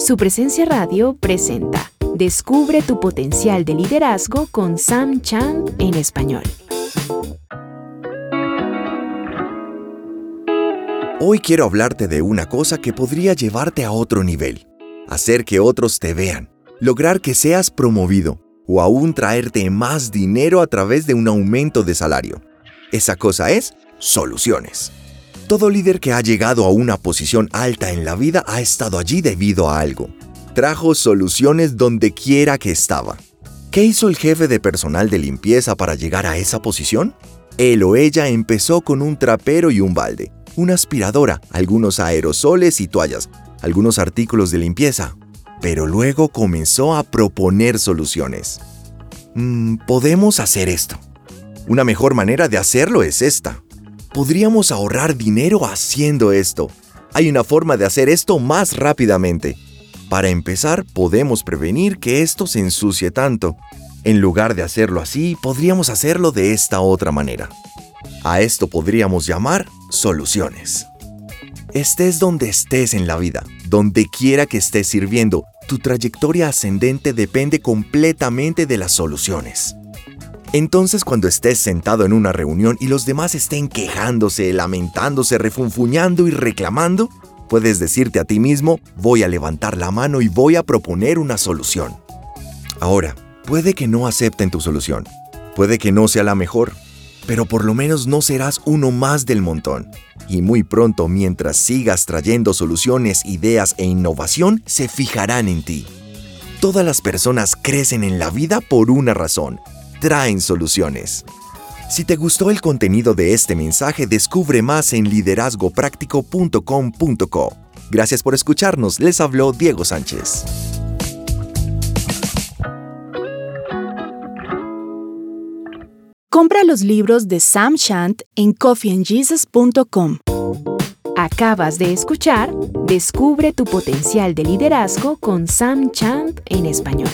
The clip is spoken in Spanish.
Su presencia radio presenta Descubre tu potencial de liderazgo con Sam Chan en español. Hoy quiero hablarte de una cosa que podría llevarte a otro nivel, hacer que otros te vean, lograr que seas promovido o aún traerte más dinero a través de un aumento de salario. Esa cosa es soluciones. Todo líder que ha llegado a una posición alta en la vida ha estado allí debido a algo. Trajo soluciones donde quiera que estaba. ¿Qué hizo el jefe de personal de limpieza para llegar a esa posición? Él o ella empezó con un trapero y un balde, una aspiradora, algunos aerosoles y toallas, algunos artículos de limpieza, pero luego comenzó a proponer soluciones. Mm, podemos hacer esto. Una mejor manera de hacerlo es esta. Podríamos ahorrar dinero haciendo esto. Hay una forma de hacer esto más rápidamente. Para empezar, podemos prevenir que esto se ensucie tanto. En lugar de hacerlo así, podríamos hacerlo de esta otra manera. A esto podríamos llamar soluciones. Estés donde estés en la vida, donde quiera que estés sirviendo, tu trayectoria ascendente depende completamente de las soluciones. Entonces cuando estés sentado en una reunión y los demás estén quejándose, lamentándose, refunfuñando y reclamando, puedes decirte a ti mismo, voy a levantar la mano y voy a proponer una solución. Ahora, puede que no acepten tu solución, puede que no sea la mejor, pero por lo menos no serás uno más del montón. Y muy pronto, mientras sigas trayendo soluciones, ideas e innovación, se fijarán en ti. Todas las personas crecen en la vida por una razón, traen soluciones. Si te gustó el contenido de este mensaje, descubre más en liderazgopráctico.com.co. Gracias por escucharnos, les habló Diego Sánchez. Compra los libros de Sam Shant en coffeeandjesus.com. Acabas de escuchar Descubre tu potencial de liderazgo con Sam Chant en español.